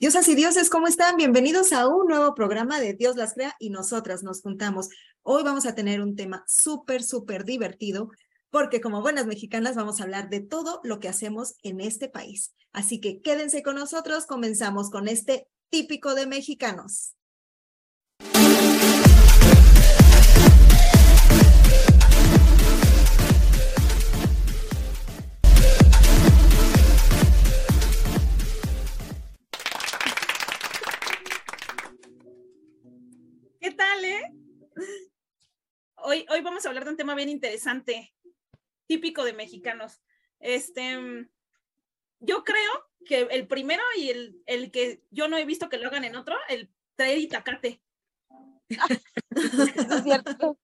Diosas y dioses, ¿cómo están? Bienvenidos a un nuevo programa de Dios las crea y nosotras nos juntamos. Hoy vamos a tener un tema súper, súper divertido porque como buenas mexicanas vamos a hablar de todo lo que hacemos en este país. Así que quédense con nosotros, comenzamos con este típico de mexicanos. Hoy, hoy vamos a hablar de un tema bien interesante, típico de mexicanos. Este, yo creo que el primero y el, el que yo no he visto que lo hagan en otro, el traer itacate. es cierto.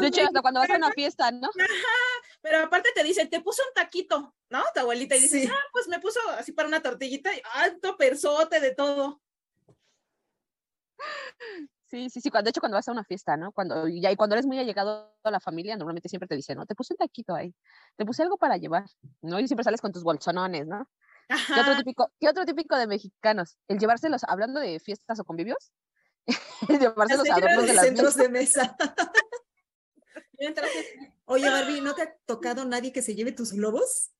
de hecho, hasta cuando vas a una fiesta, ¿no? Ajá, pero aparte te dicen, te puso un taquito, ¿no? Tu abuelita y dice, ah, pues me puso así para una tortillita y alto persote de todo. Sí, sí, sí. Cuando, de hecho, cuando vas a una fiesta, ¿no? Cuando, y, y cuando eres muy allegado a la familia, normalmente siempre te dicen, ¿no? Te puse un taquito ahí, te puse algo para llevar, ¿no? Y siempre sales con tus bolsonones, ¿no? ¿Qué otro, típico, ¿Qué otro típico de mexicanos? El llevárselos, hablando de fiestas o convivios, el llevárselos a adornos de las centros de mesa. Oye, Barbie, ¿no te ha tocado nadie que se lleve tus globos?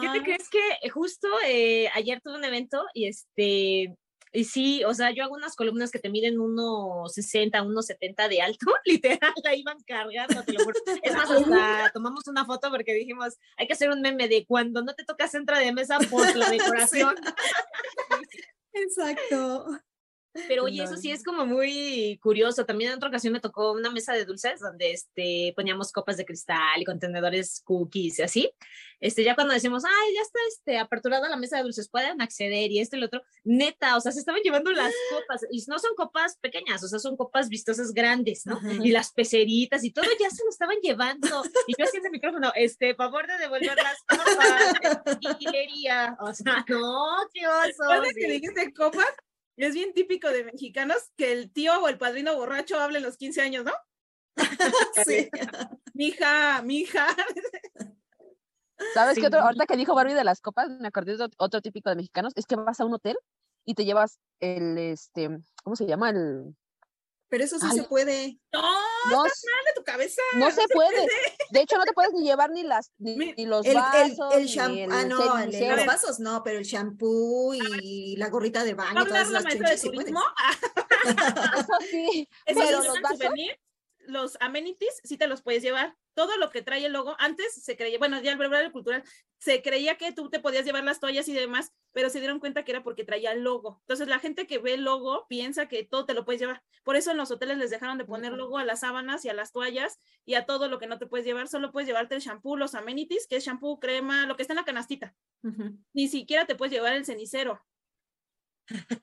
¿Qué te crees que justo eh, ayer tuve un evento y este y sí, o sea, yo hago unas columnas que te miden 1,60, 1,70 de alto, literal, la iban cargando, te lo juro. Es más, hasta tomamos una foto porque dijimos, hay que hacer un meme de cuando no te toca centro de mesa por la decoración. Exacto. Pero oye, eso sí es como muy curioso. También en otra ocasión me tocó una mesa de dulces donde este, poníamos copas de cristal y contenedores cookies y así. Este, ya cuando decimos, ay, ya está este, aperturada la mesa de dulces, pueden acceder y esto y lo otro. Neta, o sea, se estaban llevando las copas y no son copas pequeñas, o sea, son copas vistosas grandes, ¿no? Y las peceritas y todo ya se lo estaban llevando. Y yo haciendo el micrófono, este, favor de devolver las copas. O sea, no, qué oso. que dijiste copas? Es bien típico de mexicanos que el tío o el padrino borracho hable en los 15 años, ¿no? sí. mija, mija. ¿Sabes qué otro? Ahorita que dijo Barbie de las copas, me acordé de otro típico de mexicanos, es que vas a un hotel y te llevas el, este, ¿cómo se llama? El... Pero eso sí se puede. No, no estás mal de tu cabeza. No, se, puede. De hecho, no te puedes ni llevar ni las ni, los vasos. El, shampoo. ah, no, los vasos no, pero el shampoo y la gorrita de baño. todas las maestra de turismo? eso sí. Eso pero los vasos. Los amenities sí te los puedes llevar todo lo que trae el logo, antes se creía, bueno, ya el brevario cultural, se creía que tú te podías llevar las toallas y demás, pero se dieron cuenta que era porque traía el logo. Entonces la gente que ve el logo piensa que todo te lo puedes llevar. Por eso en los hoteles les dejaron de poner logo a las sábanas y a las toallas y a todo lo que no te puedes llevar, solo puedes llevarte el shampoo, los amenities, que es shampoo, crema, lo que está en la canastita. Ni siquiera te puedes llevar el cenicero.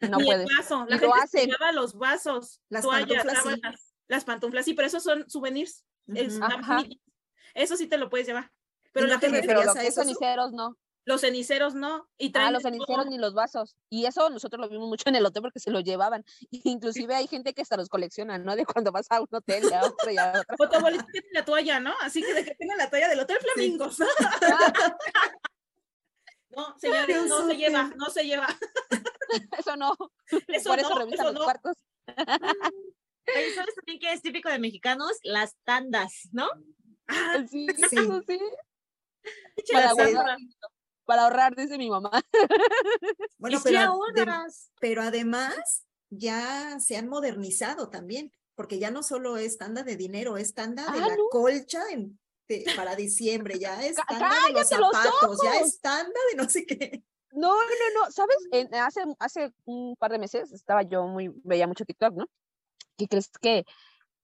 No Ni el vaso. La gente lleva los vasos, las toallas, sábanas, las pantuflas, sí, pero esos son souvenirs. Eso sí te lo puedes llevar. Pero la gente pero los ceniceros no. Los ceniceros no. Y ah, los ceniceros ni los vasos. Y eso nosotros lo vimos mucho en el hotel porque se lo llevaban. Inclusive hay gente que hasta los colecciona, ¿no? De cuando vas a un hotel y a otro y a otro. Abuelita tiene la toalla, ¿no? Así que de que tenga la toalla del Hotel Flamingos. no, señores, no se lleva, no se lleva. Eso no. Eso Por eso no, revisan los cuartos. ¿Sabes también que es típico de mexicanos? Las tandas, ¿no? Ah, sí, sí. sí. Para, ahorrar, para ahorrar, dice mi mamá. Bueno, pero, pero además ya se han modernizado también, porque ya no solo es tanda de dinero, es tanda de ah, la colcha en, para diciembre, ya es tanda de los zapatos, ya es tanda de no sé qué. No, no, no, ¿sabes? hace, hace un par de meses estaba yo muy, veía mucho TikTok, ¿no? ¿Qué crees que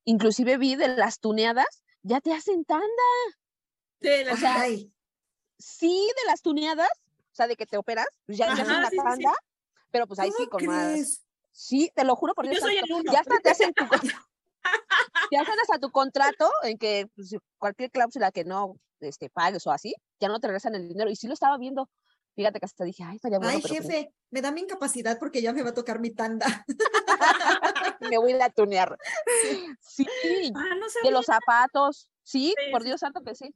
inclusive vi de las tuneadas, ya te hacen tanda. De las, sí, de las tuneadas, o sea, de que te operas, pues ya, ya una tanda, pero pues ahí sí con más. Sí, te lo juro por Dios. Ya hasta te hacen tu te hacen hasta tu contrato en que pues, cualquier cláusula que no este, pagues o así, ya no te regresan el dinero. Y sí lo estaba viendo. Fíjate que hasta dije, ay, estaría bueno. Ay, pues jefe, me da mi incapacidad porque ya me va a tocar mi tanda. me voy a tunear. Sí, ah, de los zapatos. Sí, por Dios santo que sí.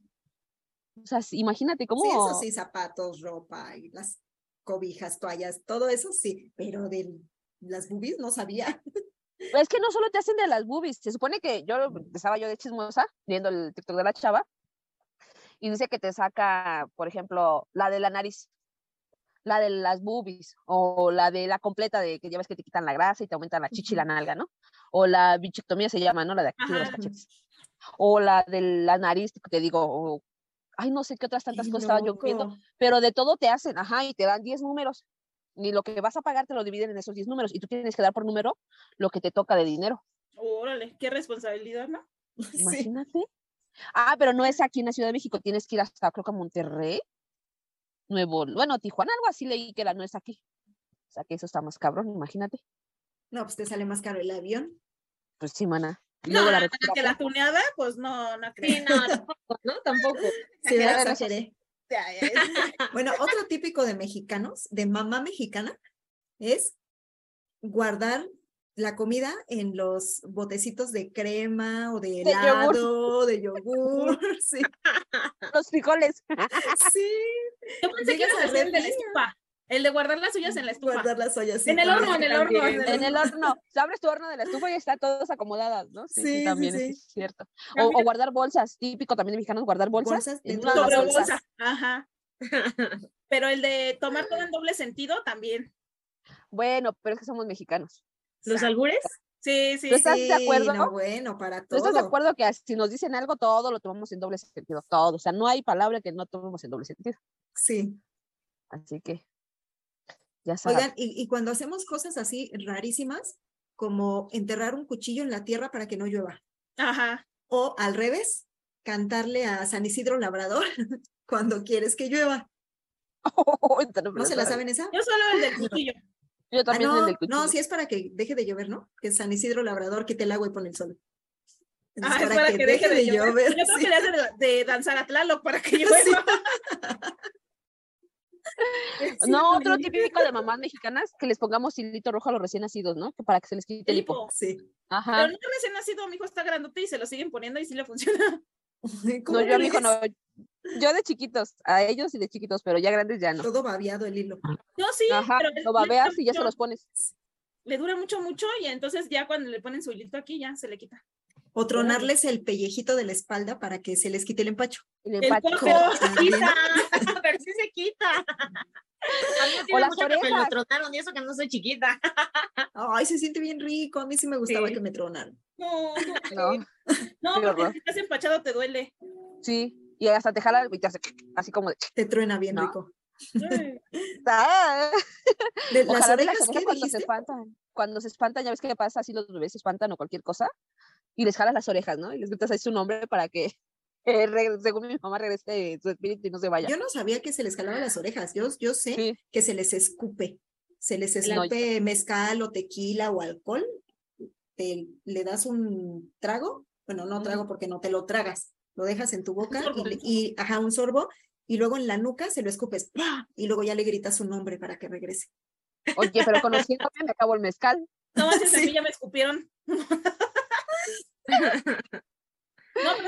O sea, imagínate cómo. Sí, eso sí, zapatos, ropa y las cobijas, toallas, todo eso sí, pero de las boobies no sabía. Es que no solo te hacen de las boobies, se supone que yo estaba yo de chismosa viendo el TikTok de la chava y dice que te saca, por ejemplo, la de la nariz, la de las boobies o la de la completa de que ya ves que te quitan la grasa y te aumentan la chichi y la nalga, ¿no? O la bichectomía se llama, ¿no? La de aquí de los cachetes. O la de la nariz, que te digo, ay, no sé qué otras tantas cosas estaba yo viendo, pero de todo te hacen, ajá, y te dan 10 números. Y lo que vas a pagar te lo dividen en esos 10 números y tú tienes que dar por número lo que te toca de dinero. Órale, qué responsabilidad, ¿no? Imagínate. Ah, pero no es aquí en la Ciudad de México, tienes que ir hasta, creo que a Monterrey, Nuevo, bueno, Tijuana, algo así leí que la no es aquí. O sea que eso está más cabrón, imagínate. No, pues te sale más caro el avión. Pues sí, mana. No, la que la tuneada, pues no, no creo. Sí, no, tampoco, ¿no? Tampoco. Sí, bueno, otro típico de mexicanos, de mamá mexicana, es guardar la comida en los botecitos de crema o de helado, de yogur, sí. Los frijoles. Sí. Yo pensé que era de la estufa. El de guardar las ollas en la estufa. Guardar las ollas, sí. En el horno, en el horno. En el horno. abres tu horno de la estufa y están todas acomodadas, ¿no? Sí, sí, también es cierto. O, guardar bolsas, típico también de mexicanos, guardar bolsas. Bolsas de las bolsas. Ajá. Pero el de tomar todo en doble sentido también. Bueno, pero es que somos mexicanos. ¿Los albures? Sí, sí. ¿Tú estás de acuerdo? No, bueno, para todo. ¿Tú estás de acuerdo que si nos dicen algo, todo lo tomamos en doble sentido? Todo. O sea, no hay palabra que no tomemos en doble sentido. Sí. Así que Oigan, y, cuando hacemos cosas así rarísimas, como enterrar un cuchillo en la tierra para que no llueva. Ajá. O al revés, cantarle a San Isidro Labrador cuando quieres que llueva. ¿No se la saben esa? Yo solo el del cuchillo. Yo también ah, no, el del cuchillo. No, sí es para que deje de llover, ¿no? Que San Isidro Labrador quite el agua y pone el sol. ah, es para, que, deje, de, llover. Yo creo que le hace de, danzar a Tlaloc para que llueva. no, otro típico de mamás mexicanas, que les pongamos hilito rojo a los recién nacidos, ¿no? Que para que se les quite el hipo. Sí. Ajá. Pero no recién nacido, mi hijo está grandote y se lo siguen poniendo y sí le funciona. No, yo a mi hijo no. Yo de chiquitos, a ellos y de chiquitos, pero ya grandes ya no. Todo babeado el hilo. No, sí, Ajá, pero lo babeas y ya se los pones. Le dura mucho, mucho y entonces ya cuando le ponen su hilito aquí ya se le quita. O tronarles el pellejito de la espalda para que se les quite el empacho. El empacho. pero sí se quita. A mí me mucho que me lo tronaron y eso que no soy chiquita. Ay, se siente bien rico. A mí sí me gustaba que me tronaran. No, no. No, porque si estás empachado te duele. Sí, y hasta te jala y te hace así como de... Te truena bien rico. Ah. las orejas, cuando se espantan. Cuando se espantan, ya ves que pasa así los bebés se espantan o cualquier cosa y les jalas las orejas, ¿no? Y les gritas ahí su nombre para que, según mi mamá, regrese su espíritu y no se vaya. Yo no sabía que se les jalaba las orejas. Yo, yo sé que se les escupe. Se les escupe mezcal o tequila o alcohol. Te, le das un trago. Bueno, no trago porque no te lo tragas. Lo dejas en tu boca y, ajá, un sorbo. Y luego en la nuca se lo escupes. Y luego ya le gritas su nombre para que regrese. Oye, pero conociéndome me acabo el mezcal. No, sí. ya me escupieron.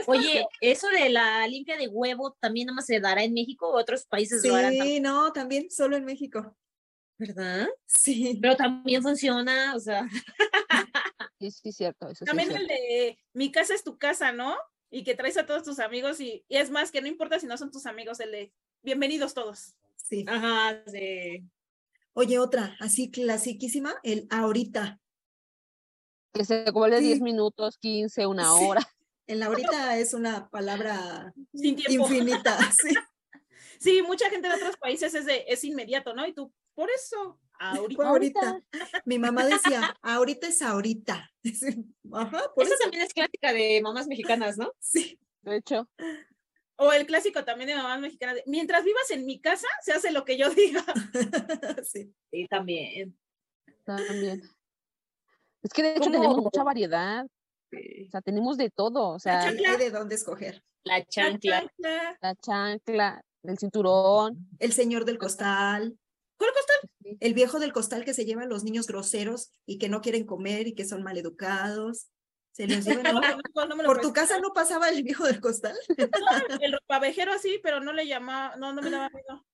Oye, eso de la limpia de huevo también nada más se dará en México o otros países lo harán. Sí, no, también solo en México. ¿Verdad? Sí. Pero también funciona, o sea. Sí, sí, cierto. también el de mi casa es tu casa, ¿no? Y que traes a todos tus amigos y, y, es más que no importa si no son tus amigos, el de bienvenidos todos. Sí. Ajá, sí. Oye, otra, así clasiquísima, el ahorita. Que se vuelve 10 minutos, 15, una hora. En la ahorita es una palabra Sin tiempo. infinita, sí. Sí, mucha gente de otros países es, de, es inmediato, ¿no? Y tú, por eso, ahorita. ahorita. Mi mamá decía, ahorita es ahorita. Ajá, por eso, también es clásica de mamás mexicanas, ¿no? Sí. De hecho. O el clásico también de mamás mexicanas, mientras vivas en mi casa, se hace lo que yo diga. sí. Sí, también. También. Es que de hecho tenemos mucha variedad. O sea, tenemos de todo. O sea, hay de dónde escoger. La chancla. La chancla, el cinturón. El señor del costal. ¿Cuál costal? El viejo del costal que se lleva a los niños groseros y que no quieren comer y que son maleducados. Se les lleva, ¿Por tu casa no pasaba el viejo del costal? el ropavejero así, pero no le llamaba, no, no me daba miedo.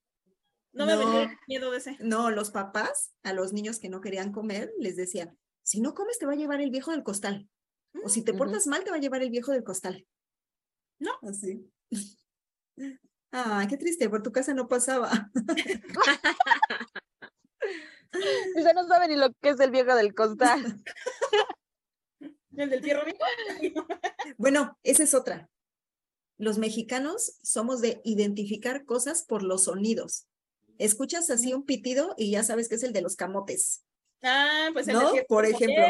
No, me venía miedo de ese. No, los papás a los niños que no querían comer les decían, si no comes te va a llevar el viejo del costal. O si te mm, portas mal te va a llevar el viejo del costal. No. Así. Ay, qué triste, por tu casa no pasaba. Usted no sabe ni lo que es el viejo del costal. ¿El del fierro Bueno, esa es otra. Los mexicanos somos de identificar cosas por los sonidos. Escuchas así un pitido y ya sabes que es el de los camotes. Ah, pues el ¿No? Por ejemplo.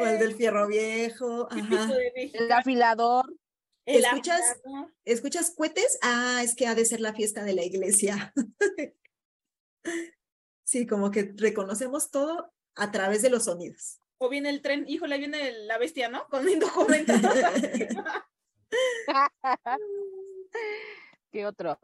o el del fierro viejo. El afilador. ¿Escuchas, ¿Escuchas cohetes? Ah, es que ha de ser la fiesta de la iglesia. sí, como que reconocemos todo a través de los sonidos. O viene el tren, híjole, viene la bestia, ¿no? Con indocumento. ¿Qué otro?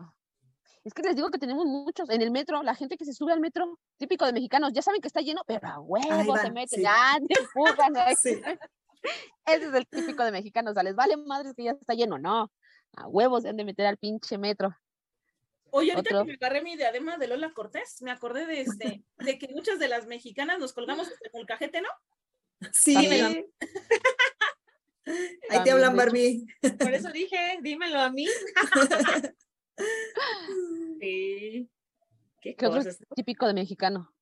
Es que les digo que tenemos muchos. En el metro, la gente que se sube al metro, típico de mexicanos, ya saben que está lleno, pero a huevo se meten, ya te empujan. Ese es el típico de mexicanos. O sea, les vale madres que ya está lleno, no. A huevos se han de meter al pinche metro. Oye, ahorita que me agarré mi diadema de Lola Cortés, me acordé de este, de que muchas de las mexicanas nos colgamos en el cajete, ¿no? Sí. Ahí te hablan, Barbie. Por eso dije, dímelo a mí. sí. ¿Qué, otro es típico de mexicano?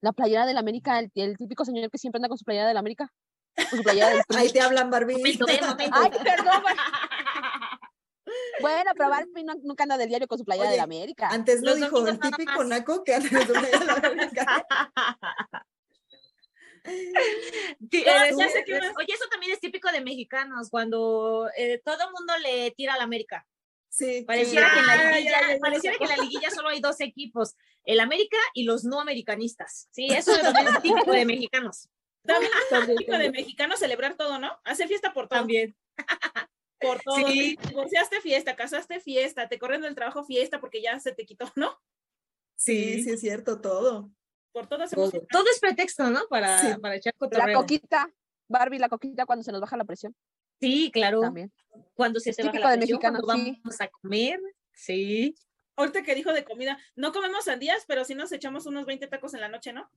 La playera del América, el, típico señor que siempre anda con su playera del América. Con su playera del Ahí te hablan, Barbie. Ay, perdón. Bueno, pero Barbie nunca anda del diario con su playera del América. Antes lo dijo el típico naco que anda con su playera del América. oye, eso también es típico de mexicanos, cuando eh, todo el mundo le tira a la América. Sí, pareciera, que, en la liguilla, pareciera que en la liguilla solo hay dos equipos, el América y los no americanistas. Sí, eso es típico de mexicanos. También es típico de mexicanos celebrar todo, ¿no? Hacer fiesta por todo. También. Por todo. Sí. Divorciaste fiesta, casaste fiesta, te corren del trabajo fiesta porque ya se te quitó, ¿no? Sí, sí, es cierto, todo por todo, todo es pretexto, ¿no? Para, para echar cotorreo. La coquita, Barbie, la coquita cuando se nos baja la presión. Sí, claro. También. Cuando se te baja la presión, cuando vamos a comer, sí. Ahorita que dijo de comida, no comemos sandías, pero sí nos echamos unos 20 tacos en la noche, ¿no?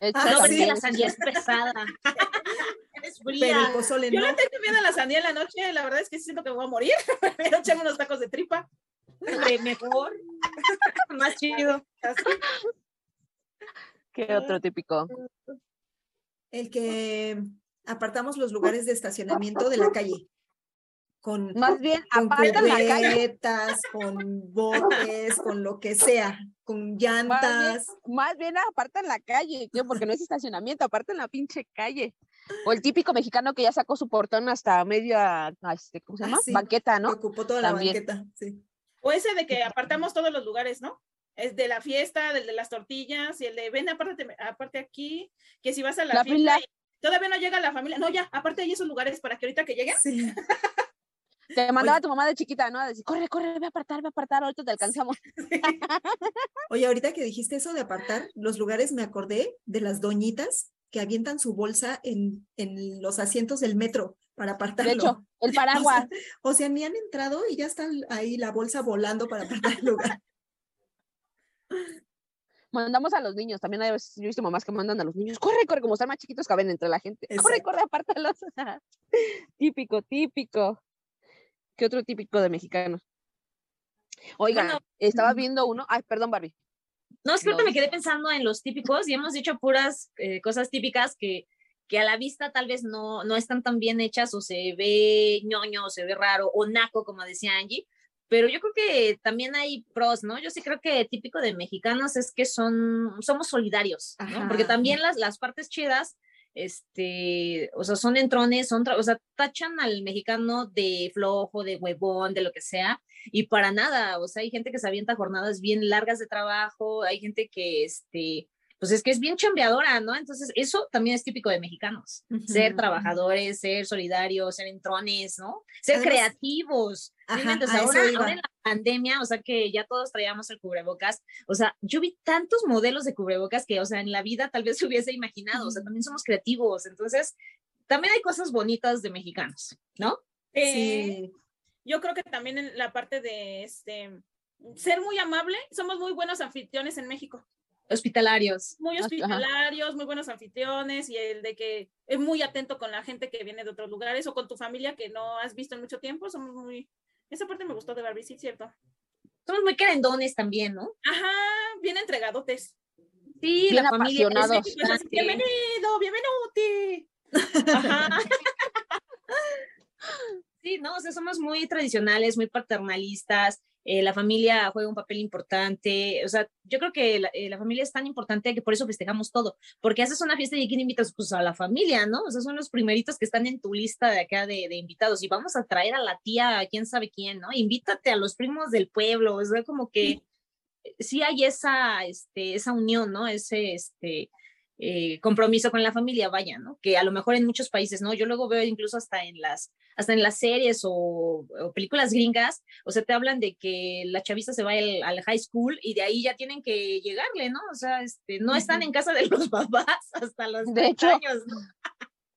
Ah, no, sí. la sandía es pesada. es fría. Pero Yo no tengo miedo a la sandía en la noche, la verdad es que siento que voy a morir, pero echame unos tacos de tripa. mejor, más chido. ¿Qué otro típico? El que apartamos los lugares de estacionamiento de la calle. Con, más bien con cubetas, con botes, con lo que sea, con llantas. Más bien, apartan la calle, porque no es estacionamiento, apartan la pinche calle. O el típico mexicano que ya sacó su portón hasta media, este, ¿cómo se llama? Ah, banqueta, ¿no? ocupó toda la banqueta, sí. O ese de que apartamos todos los lugares, ¿no? es de la fiesta, del de las tortillas y el de ven aparte, aparte aquí, que si vas a la, fiesta todavía no llega la familia, no ya, aparte hay esos lugares para que ahorita que lleguen. Sí. Te mandaba tu mamá de chiquita, ¿no? A decir, corre, corre, ve a apartar, ve a apartar, ahorita te alcanzamos. Oye, ahorita que dijiste eso de apartar los lugares, me acordé de las doñitas que avientan su bolsa en, en los asientos del metro para apartarlo. De hecho, el paraguas. O sea, ni han entrado y ya está ahí la bolsa volando para apartar el lugar. Mandamos a los niños, también hay yo he visto mamás que mandan a los niños, corre, corre, como están más chiquitos caben entre la gente, corre, corre, apártalos. típico, típico. ¿Qué otro típico de mexicano? Oiga, estaba viendo uno, ay, perdón, Barbie. No, es que me quedé pensando en los típicos y hemos dicho puras eh, cosas típicas que, que a la vista tal vez no, no están tan bien hechas o se ve ñoño o se ve raro o naco, como decía Angie, pero yo creo que también hay pros, ¿no? Yo sí creo que típico de mexicanos es que son, somos solidarios, ¿no? Porque también las, las partes chidas, este, o sea, son entrones, son, o sea, tachan al mexicano de flojo, de huevón, de lo que sea, y para nada, o sea, hay gente que se avienta jornadas bien largas de trabajo, hay gente que, este, pues es que es bien chambeadora, ¿no? Entonces, eso también es típico de mexicanos, ser trabajadores, ser solidarios, ser entrones, ¿no? Ser creativos. Entonces, ahora, en la pandemia, o sea, que ya todos traíamos el cubrebocas, o sea, yo vi tantos modelos de cubrebocas que, o sea, en la vida tal vez se hubiese imaginado, o sea, también somos creativos, entonces, también hay cosas bonitas de mexicanos, ¿no? sí. Yo creo que también en la parte de este ser muy amable. Somos muy buenos anfitriones en México. Hospitalarios. Muy hospitalarios, muy buenos anfitriones y el de que es muy atento con la gente que viene de otros lugares o con tu familia que no has visto en mucho tiempo. Somos muy... Esa parte me gustó de Barbie, sí, cierto. Somos muy querendones también, ¿no? Ajá, bien entregadotes. Sí, bien la familia. bienvenido, bienvenido. Ajá. Sí, no, o sea, somos muy tradicionales, muy paternalistas, eh, la familia juega un papel importante, o sea, yo creo que eh, la, familia es tan importante que por eso festejamos todo, porque haces una fiesta y ¿quién invitas? Pues a la familia, ¿no? O sea, son los primeritos que están en tu lista de acá de, de invitados y vamos a traer a la tía, a quién sabe quién, ¿no? Invítate a los primos del pueblo, o sea, como que sí hay esa, este, esa unión, ¿no? Ese, este, eh, compromiso con la familia, vaya, ¿no? Que a lo mejor en muchos países, ¿no? Yo luego veo incluso hasta en las, hasta en las series o, películas gringas, o sea, te hablan de que la chavista se va al, high school y de ahí ya tienen que llegarle, ¿no? O sea, este, no están en casa de los papás hasta los de hecho. años, ¿no?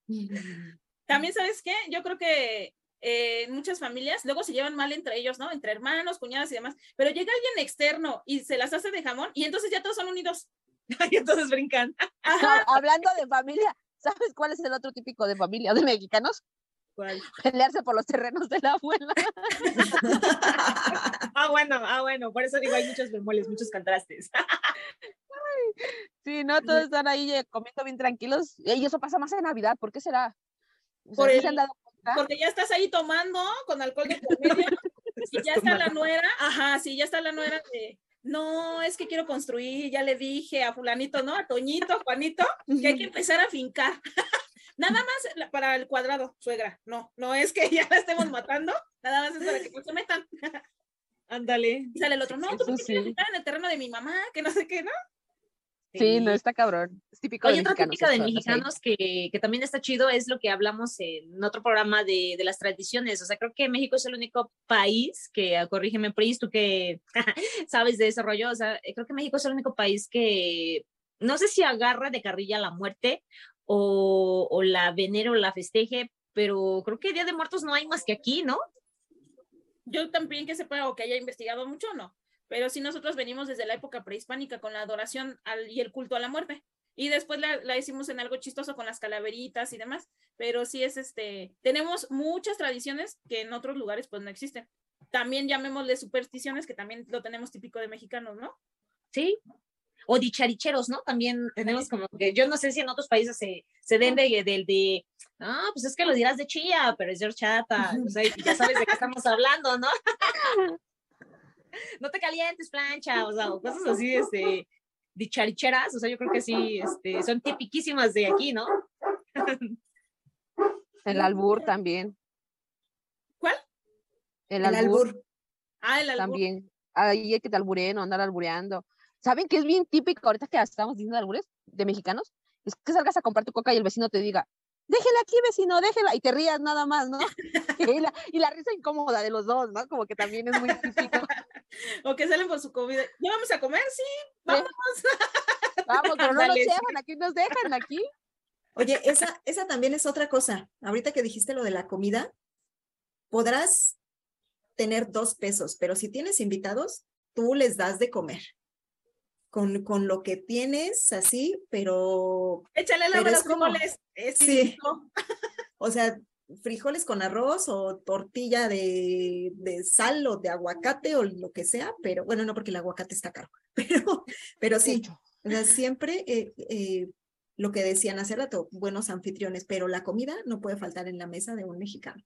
También, ¿sabes qué? Yo creo que eh, muchas familias luego se llevan mal entre ellos, ¿no? Entre hermanos, cuñadas y demás, pero llega alguien externo y se las hace de jamón y entonces ya todos son unidos. y entonces brincan. hablando de familia, ¿sabes cuál es el otro típico de familia de mexicanos? ¿Cuál? Pelearse por los terrenos de la abuela. ah, bueno, ah, bueno, por eso digo, hay muchos bemoles, muchos contrastes. sí, no, todos están ahí eh, comiendo bien tranquilos. Y eso pasa más en Navidad, ¿por qué será? por Porque ya estás ahí tomando con alcohol de por y ya está la nuera, ajá, sí, ya está la nuera de, no, es que quiero construir, ya le dije a fulanito, ¿no? A Toñito, a Juanito, que hay que empezar a fincar. nada más para el cuadrado, suegra, no, no es que ya la estemos matando, nada más es para que se metan. Ándale. Y sale el otro, no, tú quieres en el terreno de mi mamá, que no sé qué, ¿no? Sí, no está cabrón. Es típico Oye, de otra típica de mexicanos que, que, también está chido es lo que hablamos en otro programa de, de, las tradiciones. O sea, creo que México es el único país que, ah, corrígeme, Pris, tú que sabes de ese rollo. O sea, creo que México es el único país que no sé si agarra de carrilla la muerte o, o la venera o la festeje, pero creo que Día de Muertos no hay más que aquí, ¿no? Yo también que sepa o que haya investigado mucho, ¿no? Pero si nosotros venimos desde la época prehispánica con la adoración al, y el culto a la muerte. Y después la, la, hicimos en algo chistoso con las calaveritas y demás, pero sí es este, tenemos muchas tradiciones que en otros lugares pues no existen. También llamémosle supersticiones, que también lo tenemos típico de mexicanos, ¿no? Sí, o dicharicheros, ¿no? También tenemos como que, yo no sé si en otros países se, se den del de, de, ah, pues es que lo dirás de chía, pero es de horchata, o sea, ya sabes de qué estamos hablando, ¿no? no te calientes, plancha, o sea, cosas así, este, dicharicheras, o sea, yo creo que sí, este, son tipiquísimas de aquí, ¿no? El albur también. ¿Cuál? El, albur. Ah, el albur. También. Ahí hay que te alburen o andar albureando. ¿Saben qué es bien típico ahorita que estamos diciendo albures de mexicanos? Es que salgas a comprar tu coca y el vecino te diga, déjela aquí, vecino, déjela, y te rías nada más, ¿no? y, la, y, la, risa incómoda de los dos, ¿no? Como que también es muy típico. o que salen por su comida. ¿Ya vamos a comer? Sí, vamos. vamos, pero no nos llevan, aquí nos dejan, aquí. Oye, esa, esa también es otra cosa. Ahorita que dijiste lo de la comida, podrás tener dos pesos, pero si tienes invitados, tú les das de comer con, con lo que tienes, así, pero... Échale la los frijoles. sí. o sea, frijoles con arroz o tortilla de, de, sal o de aguacate o lo que sea, pero bueno, no porque el aguacate está caro, pero, pero sí, o sea, siempre eh, eh, lo que decían hace rato, buenos anfitriones, pero la comida no puede faltar en la mesa de un mexicano.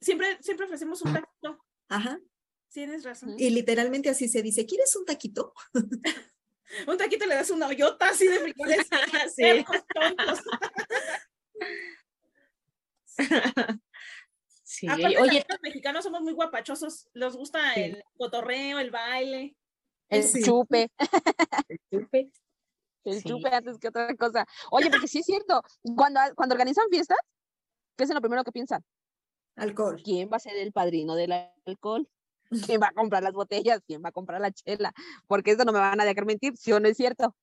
Siempre, siempre ofrecemos un plato. Ajá. Tienes razón. Y literalmente así se dice, ¿quieres un taquito? un taquito le das una hoyota así de frijoles. sí. sí. Oye, los mexicanos somos muy guapachosos. Nos gusta el cotorreo, el baile. El chupe. El chupe. El chupe antes que otra cosa. Oye, porque sí es cierto, cuando, cuando organizan fiestas, ¿qué es lo primero que piensan? Alcohol. ¿Quién va a ser el padrino del alcohol? ¿Quién va a comprar las botellas? ¿Quién va a comprar la chela? Porque eso no me van a dejar mentir, ¿sí o no es cierto?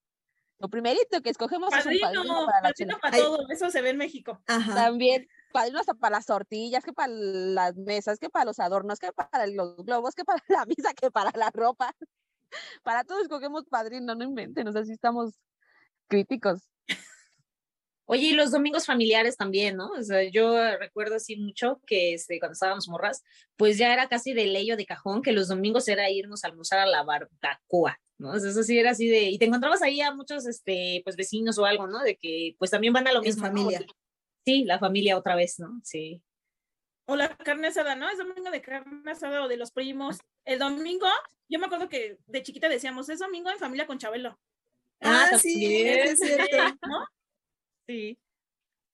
Lo primerito que escogemos es un padrino para la padrino para todo, eso se ve en México. También, padrino hasta para las tortillas, que para las mesas, que para los adornos, que para los globos, que para la misa, que para la ropa. Para todos escogemos padrino, no inventen, o sea, sí estamos críticos. Oye, y los domingos familiares también, ¿no? O sea, yo recuerdo así mucho que este, cuando estábamos morras, pues ya era casi de leyo de cajón que los domingos era irnos a almorzar a la barbacoa, ¿no? O sea, eso sí era así de, y te encontrabas ahí a muchos, este, pues vecinos o algo, ¿no? De que pues también van a lo mismo. familia. Sí, la familia otra vez, ¿no? Sí. O la carne asada, ¿no? Es domingo de carne asada o de los primos. El domingo, yo me acuerdo que de chiquita decíamos, es domingo en familia con Chabelo. Ah, ah sí, es cierto. ¿no? Sí.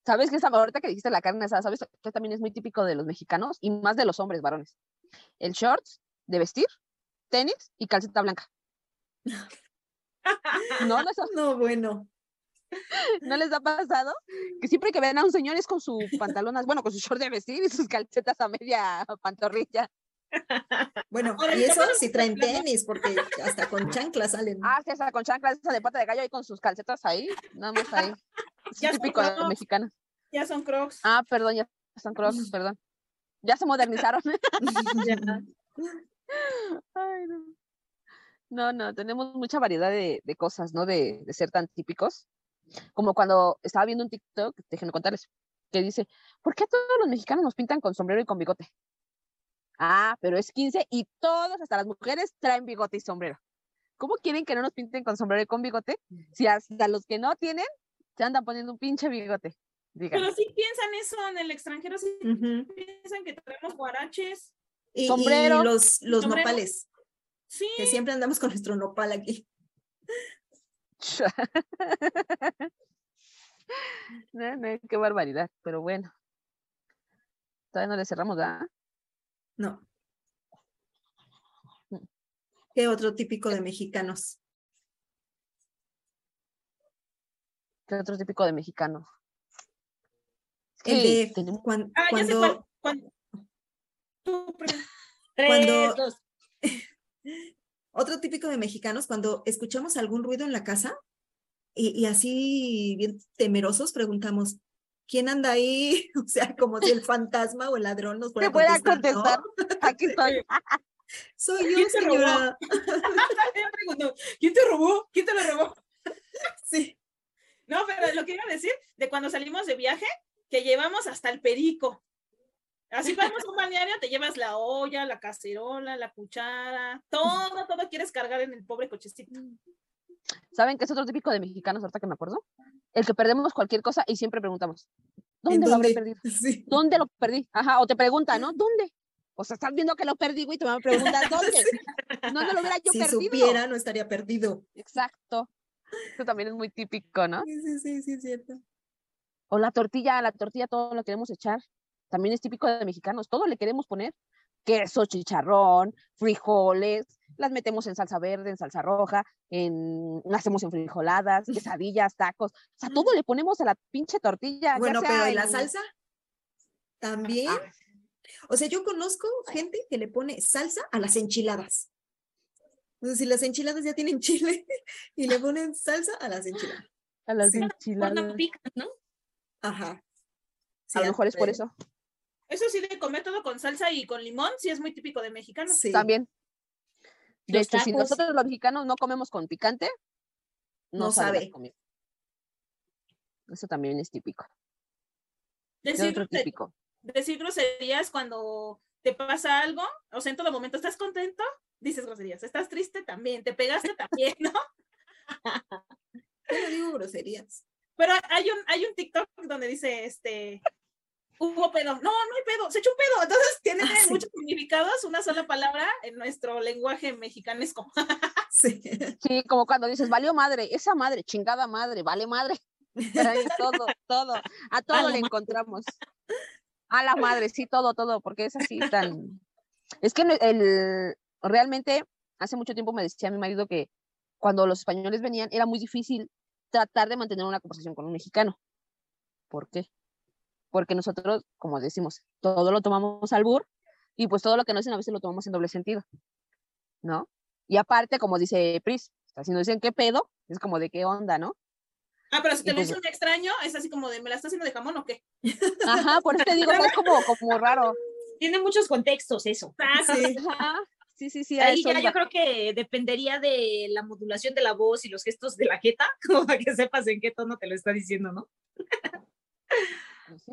¿Sabes qué es ahorita que dijiste la carne asada? ¿Sabes que también es muy típico de los mexicanos y más de los hombres varones? El shorts de vestir, tenis y calceta blanca. No, no, no, bueno. ¿No les ha pasado? Que siempre que ven a un señor es con sus pantalones, bueno, con su short de vestir y sus calcetas a media pantorrilla. Bueno, y eso si traen tenis, porque hasta con chanclas salen. Ah, sí, hasta con chanclas, esa de pata de gallo ahí con sus calcetas ahí, nada más ahí. ya típico de mexicana. Ya son crocs. Ah, perdón, ya son crocs, perdón. Ya se modernizaron. Ay, no. No. no, tenemos mucha variedad de, cosas, ¿no? De, de, ser tan típicos. Como cuando estaba viendo un TikTok, déjenme contarles, que dice, ¿por qué todos los mexicanos nos pintan con sombrero y con bigote? Ah, pero es 15 y todos, hasta las mujeres, traen bigote y sombrero. ¿Cómo quieren que no nos pinten con sombrero y con bigote? Si hasta los que no tienen se andan poniendo un pinche bigote. Pero sí piensan eso en el extranjero, sí piensan que traemos guaraches. Y, sombrero. Y los, los nopales. Sí. Que siempre andamos con nuestro nopal aquí. qué barbaridad, pero bueno. Todavía no le cerramos, ¿verdad? No. Mm. ¿Qué otro típico de mexicanos? ¿Qué otro típico de mexicano? El de cuando, ah, cuando, cuando, otro típico de mexicanos, cuando escuchamos algún ruido en la casa y, así bien temerosos preguntamos, ¿quién anda ahí? O sea, como si el fantasma o el ladrón nos fuera a contestar. Aquí estoy. Soy yo, señora. ¿Quién te robó? ¿Quién te lo robó? sí. No, pero lo que iba a decir, de cuando salimos de viaje, que llevamos hasta el perico. Así vamos a un balneario, te llevas la olla, la cacerola, la cuchara, todo, todo quieres cargar en el pobre cochecito. ¿Saben qué es otro típico de mexicanos, ahorita que me acuerdo? El que perdemos cualquier cosa y siempre preguntamos, ¿dónde, lo habré perdido? ¿Dónde lo perdí? Ajá, o te preguntan, ¿no? ¿Dónde? O sea, estás viendo que lo perdí, güey, te van a preguntar, ¿dónde? No, no lo hubiera yo perdido. Si supiera, no estaría perdido. Exacto. Eso también es muy típico, ¿no? Sí, sí, sí, sí, es cierto. O la tortilla, la tortilla todo lo queremos echar. También es típico de mexicanos, todo le queremos poner. Queso, chicharrón, frijoles, las metemos en salsa verde, en salsa roja, en, las hacemos en frijoladas, quesadillas, tacos. O sea, todo le ponemos a la pinche tortilla. Bueno, pero ¿y la salsa? También. Ah. O sea, yo conozco gente que le pone salsa a las enchiladas. Entonces, si las enchiladas ya tienen chile y le ponen salsa a las enchiladas. A las enchiladas. ¿no? Ajá. a lo mejor es por eso. Eso sí, de comer todo con salsa y con limón, sí es muy típico de mexicanos. Sí. También. De hecho, si nosotros los mexicanos no comemos con picante, no, sabe. Eso también es típico. Decir, otro típico? decir groserías cuando te pasa algo, o sea, en todo momento, ¿estás contento? dices groserías. ¿Estás triste? También. ¿Te pegaste? También, ¿no? Yo no digo groserías. Pero hay un, hay un TikTok donde dice, este, hubo pedo. No, no hay pedo, se echó un pedo. Entonces tiene ah, muchos significados, una sola palabra en nuestro lenguaje mexicanesco. sí. sí, como cuando dices, valió madre, esa madre, chingada madre, vale madre. todo, todo, a todo le encontramos. A la madre, sí, todo, todo, porque es así tan... Es que el, realmente hace mucho tiempo me decía mi marido que cuando los españoles venían era muy difícil tratar de mantener una conversación con un mexicano. ¿Por qué? Porque nosotros, como decimos, todo lo tomamos al bur y pues todo lo que no dicen a veces lo tomamos en doble sentido, ¿no? Y aparte, como dice Pris, si nos dicen qué pedo, es como de qué onda, ¿no? Ah, pero si te lo dice un extraño, es así como de, ¿me la estás haciendo de jamón o qué? Ajá, por eso te digo, es como, como raro. Tiene muchos contextos eso. Ah, sí. Ajá. Sí, sí, sí. Ahí ya yo creo que dependería de la modulación de la voz y los gestos de la jeta, como para que sepas en qué tono te lo está diciendo, ¿no? Pues sí,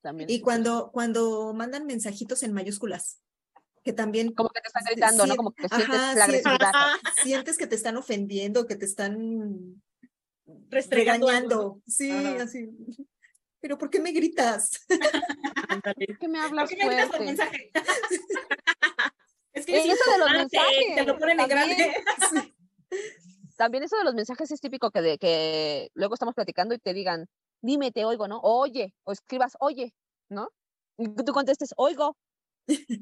también. Y cuando, cuando mandan mensajitos en mayúsculas, que también... Como que te están gritando, ¿no? Como que sientes la agresividad. Sientes que te están ofendiendo, que te están regañando. Sí, así. Pero ¿por qué me gritas? ¿Por qué me hablas fuerte? es que eso de los mensajes. Te lo ponen en grande. También eso de los mensajes es típico que, de, que luego estamos platicando y te digan, dime, te oigo, ¿no? Oye, o escribas, oye, ¿no? Y tú contestes, oigo.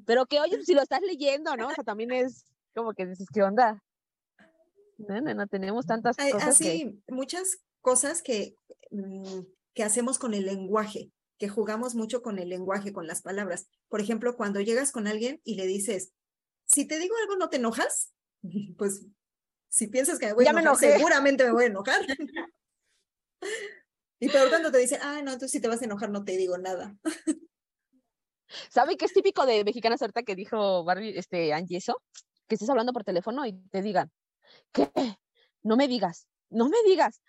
Pero que oye, si lo estás leyendo, ¿no? O sea, también es como que dices, ¿qué onda? No, no, no tenemos tantas cosas. Así, muchas cosas que, mm, que hacemos con el lenguaje, que jugamos mucho con el lenguaje, con las palabras. Por ejemplo, cuando llegas con alguien y le dices, si te digo algo, ¿no te enojas? Pues si piensas que me voy a enojar, seguramente me voy a enojar. y por tanto te dicen, ah, no, entonces si te vas a enojar, no te digo nada. ¿Sabe qué es típico de Mexicana Suelta que dijo Barbie, este, Angie, eso? Que estés hablando por teléfono y te digan, ¿qué? No me digas, no me digas.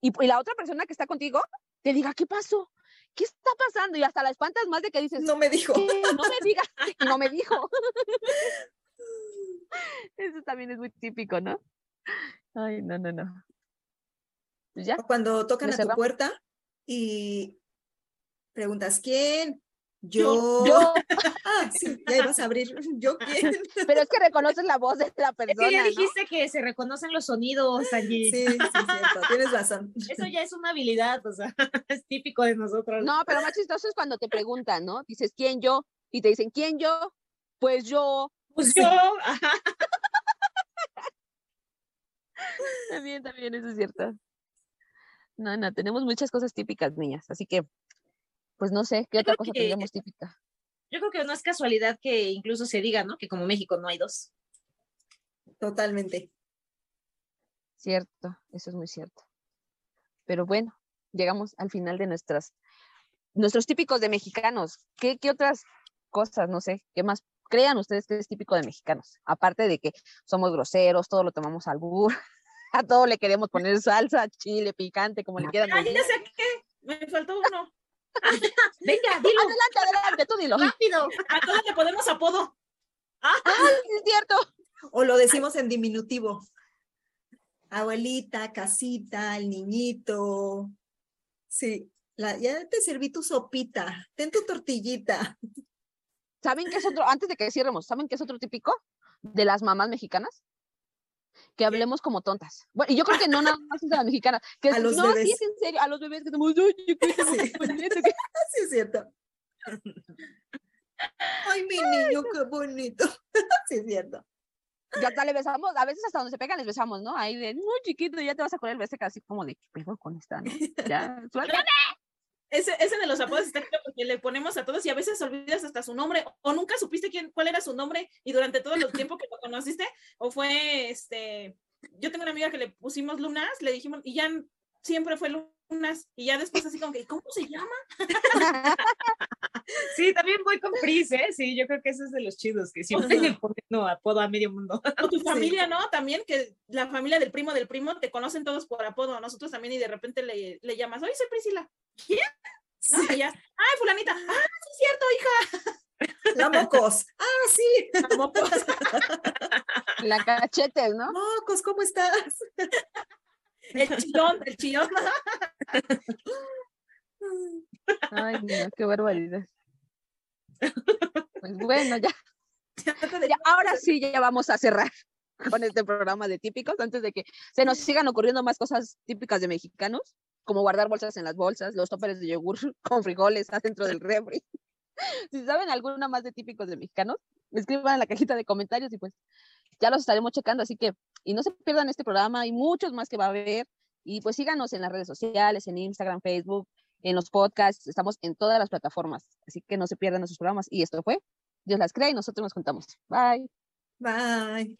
Y, la otra persona que está contigo te diga, ¿qué pasó? ¿Qué está pasando? Y hasta la espantas más de que dices, no me dijo. No me digas, no me dijo. Eso también es muy típico, ¿no? Ay, no, no, no. Pues ¿Ya? Cuando tocan a tu puerta y preguntas, ¿quién? Yo. Yo. ah, sí, ya ibas a abrir. ¿Yo quién? Pero es que reconoces la voz de la persona. Es que ya dijiste que se reconocen los sonidos allí. Sí, sí, cierto. Tienes razón. Eso ya es una habilidad, o sea, es típico de nosotros. No, pero más chistoso es cuando te preguntan, ¿no? Dices, ¿quién yo? Y te dicen, ¿quién yo? Pues yo. Pues yo. también, también, eso es cierto. No, no, tenemos muchas cosas típicas, niñas, así que pues no sé, ¿qué otra cosa tendríamos típica? Yo creo que no es casualidad que incluso se diga, ¿no? Que como México no hay dos. Totalmente. Cierto, eso es muy cierto. Pero bueno, llegamos al final de nuestras, nuestros típicos de mexicanos. ¿Qué, qué otras cosas, no sé, qué más crean ustedes que es típico de mexicanos? Aparte de que somos groseros, todo lo tomamos al burro, a todo le queremos poner salsa, chile, picante, como le quieran. Ay, ya sé qué, me faltó uno. Venga, dilo. Adelante, adelante, tú dilo. Rápido. A todos le ponemos apodo. Ah, es cierto. O lo decimos en diminutivo. Abuelita, casita, el niñito. Sí, la, ya te serví tu sopita. Ten tu tortillita. ¿Saben qué es otro? Antes de que cierremos, ¿saben qué es otro típico de las mamás mexicanas? Que hablemos como tontas. Bueno, y yo creo que no nada más es de la mexicana, que a los no, bebés. sí es en serio, a los bebés que estamos, ¿qué sí. sí, es cierto. Ay, mi niño, qué bonito. sí, es cierto. Ya hasta le besamos, a veces hasta donde se pegan les besamos, ¿no? Ahí de, no, chiquito, ya te vas a correr el beso casi como de, ¿qué pedo con esta, no? Ya, suéltame. Ese, ese de los apodos está porque le ponemos a todos y a veces olvidas hasta su nombre o nunca supiste quién, cuál era su nombre y durante todo el tiempo que lo conociste o fue este, yo tengo una amiga que le pusimos Lunas, le dijimos y ya siempre fue Lunas y ya después así como que, ¿cómo se llama? Sí, también voy con Pris, ¿eh? Sí, yo creo que eso es de los chidos, que siempre le ponen apodo a medio mundo. O tu familia, ¿no? También que la familia del primo del primo te conocen todos por apodo, nosotros también y de repente le, le llamas, oye, soy Priscila. ¿Quién? ¿No? Y ya, ay, fulanita, ah, sí es cierto, hija. La mocos. Ah, sí. La mocos. La cachetes, ¿no? Mocos, ¿cómo estás? El chillón, el chillón. Ay, mira, qué barbaridad. Pues bueno, ya. ya. Ahora sí, ya vamos a cerrar con este programa de típicos antes de que se nos sigan ocurriendo más cosas típicas de mexicanos, como guardar bolsas en las bolsas, los toppers de yogur con frijoles adentro del refri. Si saben alguna más de típicos de mexicanos, escriban en la cajita de comentarios y pues ya los estaremos checando. Así que, y no se pierdan este programa, hay muchos más que va a haber. Y pues síganos en las redes sociales, en Instagram, Facebook, en los podcasts, estamos en todas las plataformas, así que no se pierdan nuestros programas. Y esto fue Dios las crea y nosotros nos contamos. Bye. Bye.